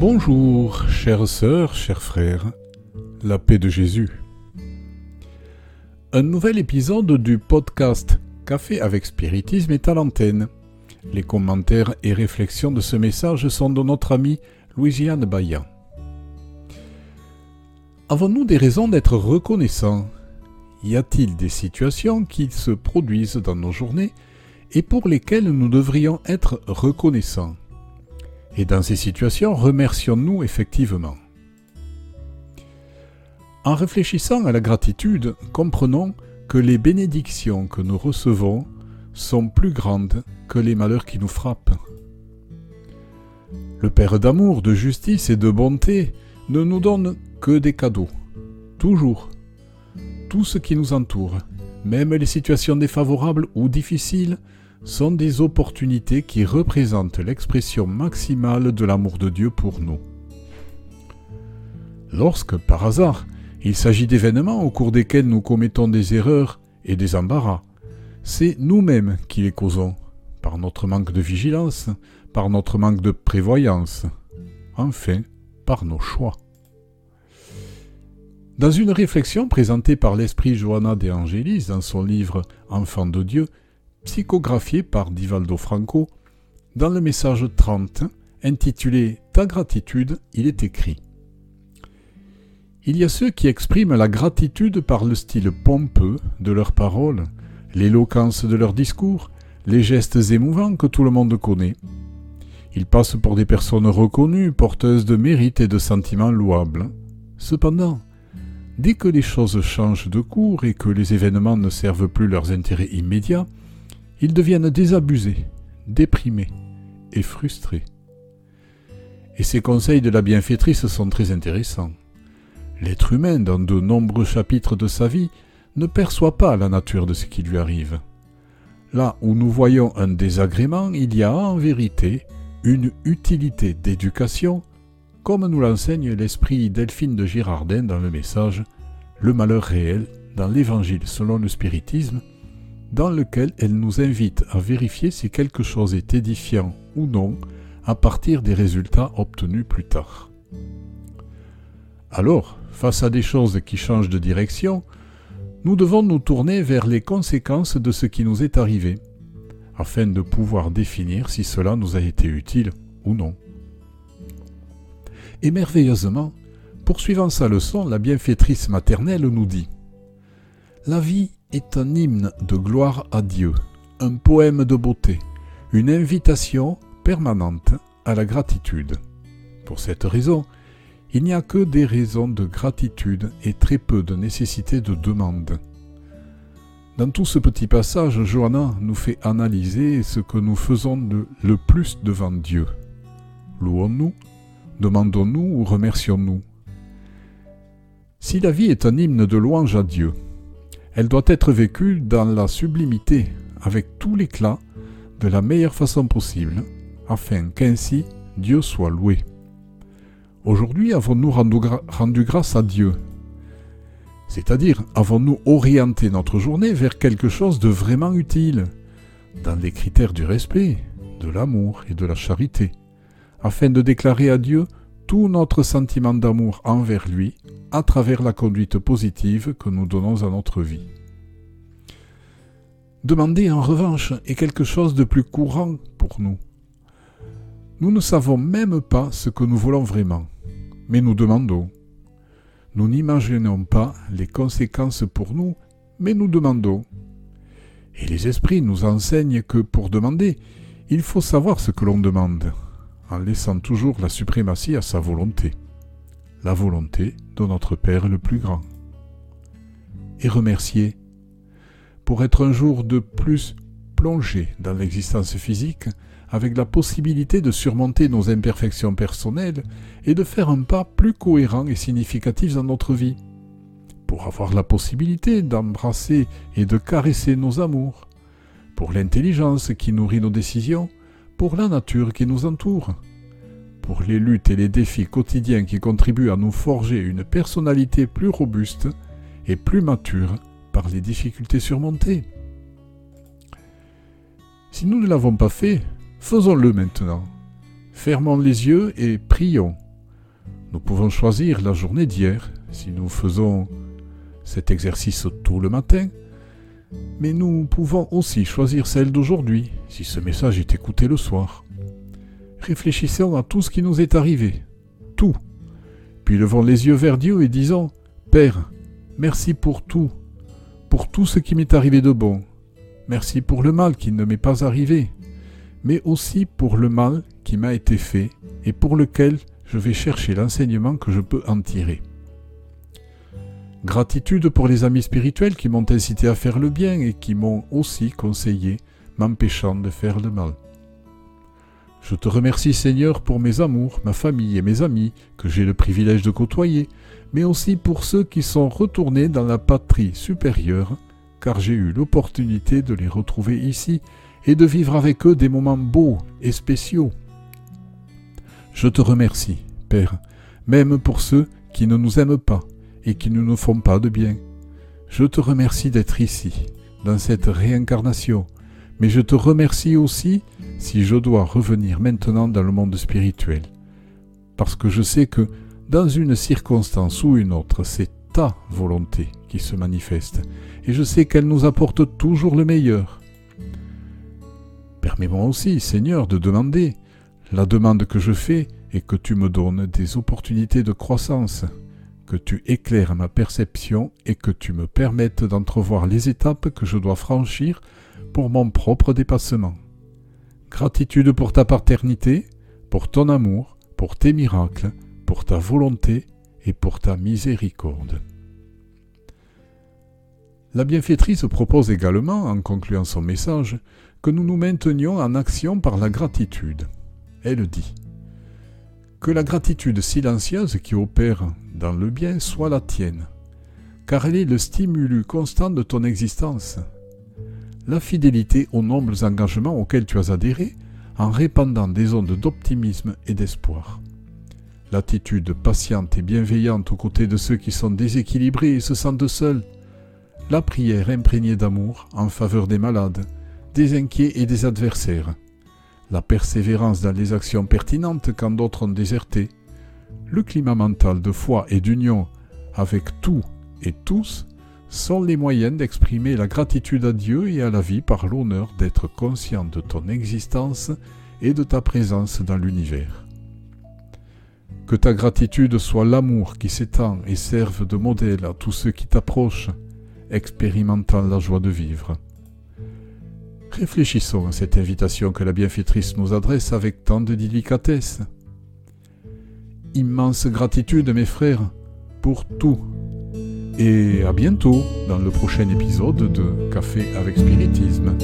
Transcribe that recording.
Bonjour, chères sœurs, chers frères, la paix de Jésus. Un nouvel épisode du podcast Café avec Spiritisme est à l'antenne. Les commentaires et réflexions de ce message sont de notre ami Louisiane Bayan. Avons-nous des raisons d'être reconnaissants? Y a-t-il des situations qui se produisent dans nos journées et pour lesquelles nous devrions être reconnaissants? Et dans ces situations, remercions-nous effectivement En réfléchissant à la gratitude, comprenons que les bénédictions que nous recevons sont plus grandes que les malheurs qui nous frappent. Le Père d'amour, de justice et de bonté ne nous donne que des cadeaux, toujours. Tout ce qui nous entoure, même les situations défavorables ou difficiles, sont des opportunités qui représentent l'expression maximale de l'amour de Dieu pour nous. Lorsque, par hasard, il s'agit d'événements au cours desquels nous commettons des erreurs et des embarras, c'est nous-mêmes qui les causons, par notre manque de vigilance, par notre manque de prévoyance, enfin par nos choix. Dans une réflexion présentée par l'esprit Johanna de Angelis dans son livre Enfant de Dieu, psychographié par Divaldo Franco, dans le message 30, intitulé Ta gratitude, il est écrit Il y a ceux qui expriment la gratitude par le style pompeux de leurs paroles, l'éloquence de leurs discours, les gestes émouvants que tout le monde connaît. Ils passent pour des personnes reconnues, porteuses de mérites et de sentiments louables. Cependant, dès que les choses changent de cours et que les événements ne servent plus leurs intérêts immédiats, ils deviennent désabusés, déprimés et frustrés. Et ces conseils de la bienfaitrice sont très intéressants. L'être humain, dans de nombreux chapitres de sa vie, ne perçoit pas la nature de ce qui lui arrive. Là où nous voyons un désagrément, il y a en vérité une utilité d'éducation, comme nous l'enseigne l'esprit Delphine de Girardin dans le message Le malheur réel dans l'Évangile selon le spiritisme, dans lequel elle nous invite à vérifier si quelque chose est édifiant ou non à partir des résultats obtenus plus tard. Alors, face à des choses qui changent de direction, nous devons nous tourner vers les conséquences de ce qui nous est arrivé, afin de pouvoir définir si cela nous a été utile ou non. Et merveilleusement, poursuivant sa leçon, la bienfaitrice maternelle nous dit La vie est un hymne de gloire à Dieu, un poème de beauté, une invitation permanente à la gratitude. Pour cette raison, il n'y a que des raisons de gratitude et très peu de nécessité de demande. Dans tout ce petit passage, Johanna nous fait analyser ce que nous faisons le plus devant Dieu. Louons-nous Demandons-nous ou remercions-nous? Si la vie est un hymne de louange à Dieu, elle doit être vécue dans la sublimité, avec tout l'éclat, de la meilleure façon possible, afin qu'ainsi Dieu soit loué. Aujourd'hui, avons-nous rendu, grâce à Dieu? C'est-à-dire, avons-nous orienté notre journée vers quelque chose de vraiment utile, dans les critères du respect, de l'amour et de la charité, afin de déclarer à Dieu tout notre sentiment d'amour envers lui à travers la conduite positive que nous donnons à notre vie. Demander en revanche est quelque chose de plus courant pour nous. Nous ne savons même pas ce que nous voulons vraiment, mais nous demandons. Nous n'imaginons pas les conséquences pour nous, mais nous demandons. Et les esprits nous enseignent que pour demander, il faut savoir ce que l'on demande, en laissant toujours la suprématie à sa volonté. La volonté de notre Père le plus grand. Et remercier pour être un jour de plus plongé dans l'existence physique avec la possibilité de surmonter nos imperfections personnelles et de faire un pas plus cohérent et significatif dans notre vie, pour avoir la possibilité d'embrasser et de caresser nos amours, pour l'intelligence qui nourrit nos décisions, pour la nature qui nous entoure, pour les luttes et les défis quotidiens qui contribuent à nous forger une personnalité plus robuste et plus mature par les difficultés surmontées. Si nous ne l'avons pas fait, faisons-le maintenant. Fermons les yeux et prions Nous pouvons choisir la journée d'hier si nous faisons cet exercice tout le matin, mais nous pouvons aussi choisir celle d'aujourd'hui si ce message est écouté le soir. Réfléchissons à tout ce qui nous est arrivé, tout. Puis levons les yeux vers Dieu et disons Père, merci pour tout, pour tout ce qui m'est arrivé de bon. Merci pour le mal qui ne m'est pas arrivé, mais aussi pour le mal qui m'a été fait et pour lequel je vais chercher l'enseignement que je peux en tirer. Gratitude pour les amis spirituels qui m'ont incité à faire le bien et qui m'ont aussi conseillé, m'empêchant de faire le mal. Je te remercie Seigneur pour mes amours, ma famille et mes amis que j'ai le privilège de côtoyer, mais aussi pour ceux qui sont retournés dans la patrie supérieure, car j'ai eu l'opportunité de les retrouver ici et de vivre avec eux des moments beaux et spéciaux. Je te remercie, Père, même pour ceux qui ne nous aiment pas et qui ne nous font pas de bien. Je te remercie d'être ici, dans cette réincarnation, mais je te remercie aussi si je dois revenir maintenant dans le monde spirituel, parce que je sais que dans une circonstance ou une autre, c'est ta volonté qui se manifeste, et je sais qu'elle nous apporte toujours le meilleur. Permets-moi aussi, Seigneur, de demander. La demande que je fais est que tu me donnes des opportunités de croissance, que tu éclaires ma perception et que tu me permettes d'entrevoir les étapes que je dois franchir pour mon propre dépassement. Gratitude pour ta paternité, pour ton amour, pour tes miracles, pour ta volonté et pour ta miséricorde. La bienfaitrice propose également, en concluant son message, que nous nous maintenions en action par la gratitude. Elle dit Que la gratitude silencieuse qui opère dans le bien soit la tienne, car elle est le stimulus constant de ton existence. La fidélité aux nobles engagements auxquels tu as adhéré en répandant des ondes d'optimisme et d'espoir. L'attitude patiente et bienveillante aux côtés de ceux qui sont déséquilibrés et se sentent seuls. La prière imprégnée d'amour en faveur des malades, des inquiets et des adversaires. La persévérance dans les actions pertinentes quand d'autres ont déserté. Le climat mental de foi et d'union avec tout et tous sont les moyens d'exprimer la gratitude à Dieu et à la vie par l'honneur d'être conscient de ton existence et de ta présence dans l'univers. Que ta gratitude soit l'amour qui s'étend et serve de modèle à tous ceux qui t'approchent, expérimentant la joie de vivre. Réfléchissons à cette invitation que la bienfaitrice nous adresse avec tant de délicatesse. Immense gratitude, mes frères, pour tout. Et à bientôt dans le prochain épisode de Café avec Spiritisme.